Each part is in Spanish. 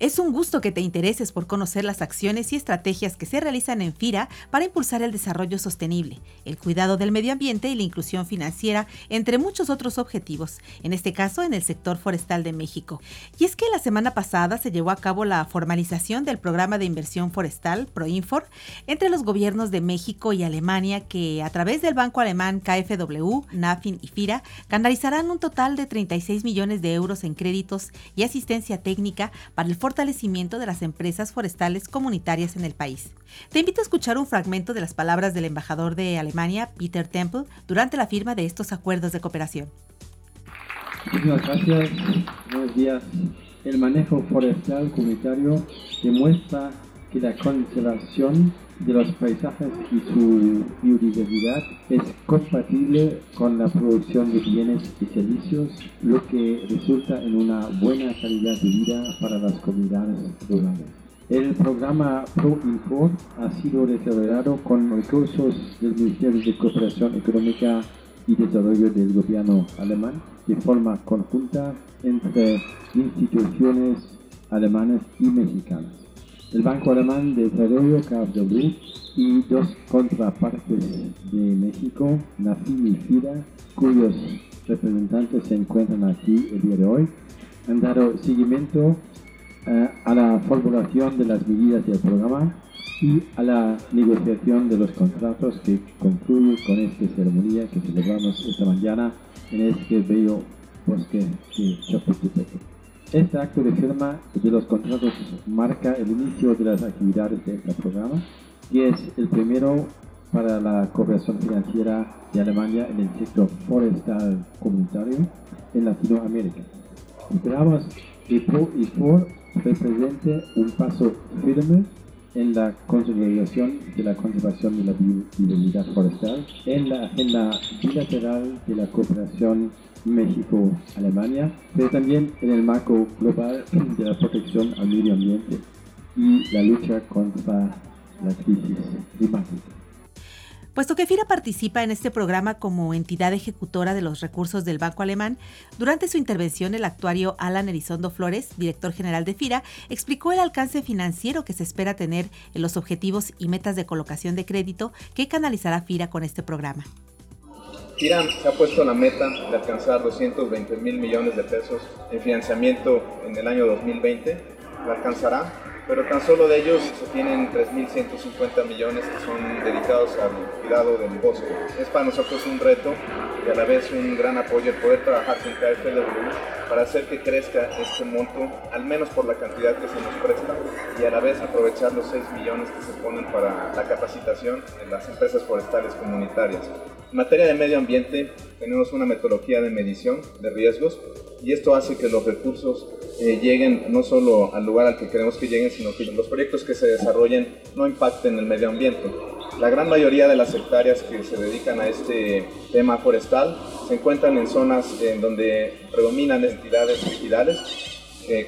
Es un gusto que te intereses por conocer las acciones y estrategias que se realizan en FIRA para impulsar el desarrollo sostenible, el cuidado del medio ambiente y la inclusión financiera, entre muchos otros objetivos, en este caso en el sector forestal de México. Y es que la semana pasada se llevó a cabo la formalización del programa de inversión forestal ProInfor entre los gobiernos de México y Alemania que a través del banco alemán KfW, NAFIN y FIRA canalizarán un total de 36 millones de euros en créditos y asistencia técnica para el fortalecimiento de las empresas forestales comunitarias en el país. Te invito a escuchar un fragmento de las palabras del embajador de Alemania, Peter Temple, durante la firma de estos acuerdos de cooperación. Muchas gracias. Buenos días. El manejo forestal comunitario demuestra que la conservación de los paisajes y su biodiversidad es compatible con la producción de bienes y servicios, lo que resulta en una buena calidad de vida para las comunidades rurales. El programa ProInfor ha sido desarrollado con recursos del Ministerio de Cooperación Económica y Desarrollo del Gobierno alemán de forma conjunta entre instituciones alemanas y mexicanas el Banco Alemán de Desarrollo KfW y dos contrapartes de México, NAFIM y FIRA, cuyos representantes se encuentran aquí el día de hoy, han dado seguimiento eh, a la formulación de las medidas del programa y a la negociación de los contratos que concluye con esta ceremonia que celebramos esta mañana en este bello bosque de Chapultepec. Este acto de firma de los contratos marca el inicio de las actividades de este programa y es el primero para la cooperación financiera de Alemania en el sector forestal comunitario en Latinoamérica. Esperamos que Pro y For represente un paso firme en la consolidación de la conservación de la biodiversidad forestal en la agenda bilateral de la cooperación México-Alemania, pero también en el marco global de la protección al medio ambiente y la lucha contra la crisis climática. Puesto que FIRA participa en este programa como entidad ejecutora de los recursos del Banco Alemán, durante su intervención el actuario Alan Elizondo Flores, director general de FIRA, explicó el alcance financiero que se espera tener en los objetivos y metas de colocación de crédito que canalizará FIRA con este programa. FIRA se ha puesto la meta de alcanzar 220 mil millones de pesos en financiamiento en el año 2020. Lo alcanzará pero tan solo de ellos se tienen 3.150 millones que son dedicados al cuidado del bosque. Es para nosotros un reto y a la vez un gran apoyo el poder trabajar con KfW para hacer que crezca este monto, al menos por la cantidad que se nos presta, y a la vez aprovechar los 6 millones que se ponen para la capacitación en las empresas forestales comunitarias. En materia de medio ambiente, tenemos una metodología de medición de riesgos y esto hace que los recursos eh, lleguen no solo al lugar al que queremos que lleguen, sino que los proyectos que se desarrollen no impacten el medio ambiente. La gran mayoría de las hectáreas que se dedican a este tema forestal se encuentran en zonas en donde predominan entidades ejidales.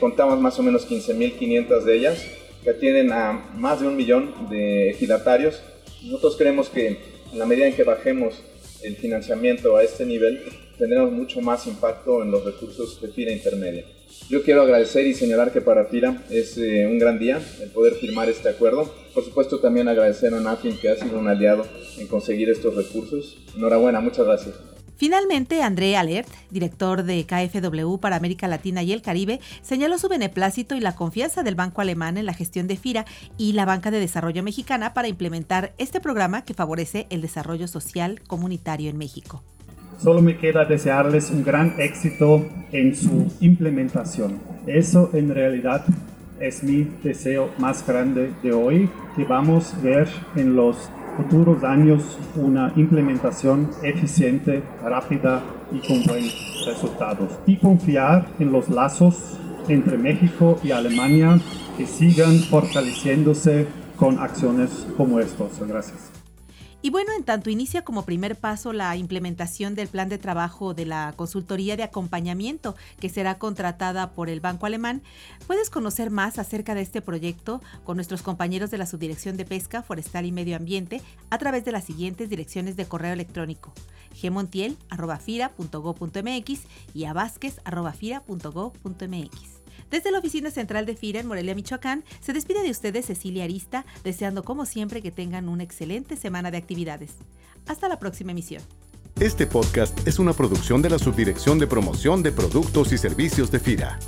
contamos más o menos 15.500 de ellas, que atienden a más de un millón de ejidatarios. Nosotros creemos que en la medida en que bajemos el financiamiento a este nivel, tendremos mucho más impacto en los recursos de FIRA intermedia. Yo quiero agradecer y señalar que para FIRA es eh, un gran día el poder firmar este acuerdo. Por supuesto también agradecer a NAFIN que ha sido un aliado en conseguir estos recursos. Enhorabuena, muchas gracias. Finalmente, André Alert, director de KfW para América Latina y el Caribe, señaló su beneplácito y la confianza del Banco Alemán en la gestión de FIRA y la Banca de Desarrollo Mexicana para implementar este programa que favorece el desarrollo social comunitario en México. Solo me queda desearles un gran éxito en su implementación. Eso en realidad es mi deseo más grande de hoy, que vamos a ver en los futuros años una implementación eficiente, rápida y con buenos resultados. Y confiar en los lazos entre México y Alemania que sigan fortaleciéndose con acciones como estas. Gracias. Y bueno, en tanto inicia como primer paso la implementación del plan de trabajo de la consultoría de acompañamiento que será contratada por el Banco Alemán, puedes conocer más acerca de este proyecto con nuestros compañeros de la Subdirección de Pesca, Forestal y Medio Ambiente a través de las siguientes direcciones de correo electrónico gmontiel.fira.go.mx y a desde la oficina central de FIRA en Morelia, Michoacán, se despide de ustedes Cecilia Arista, deseando como siempre que tengan una excelente semana de actividades. Hasta la próxima emisión. Este podcast es una producción de la Subdirección de Promoción de Productos y Servicios de FIRA.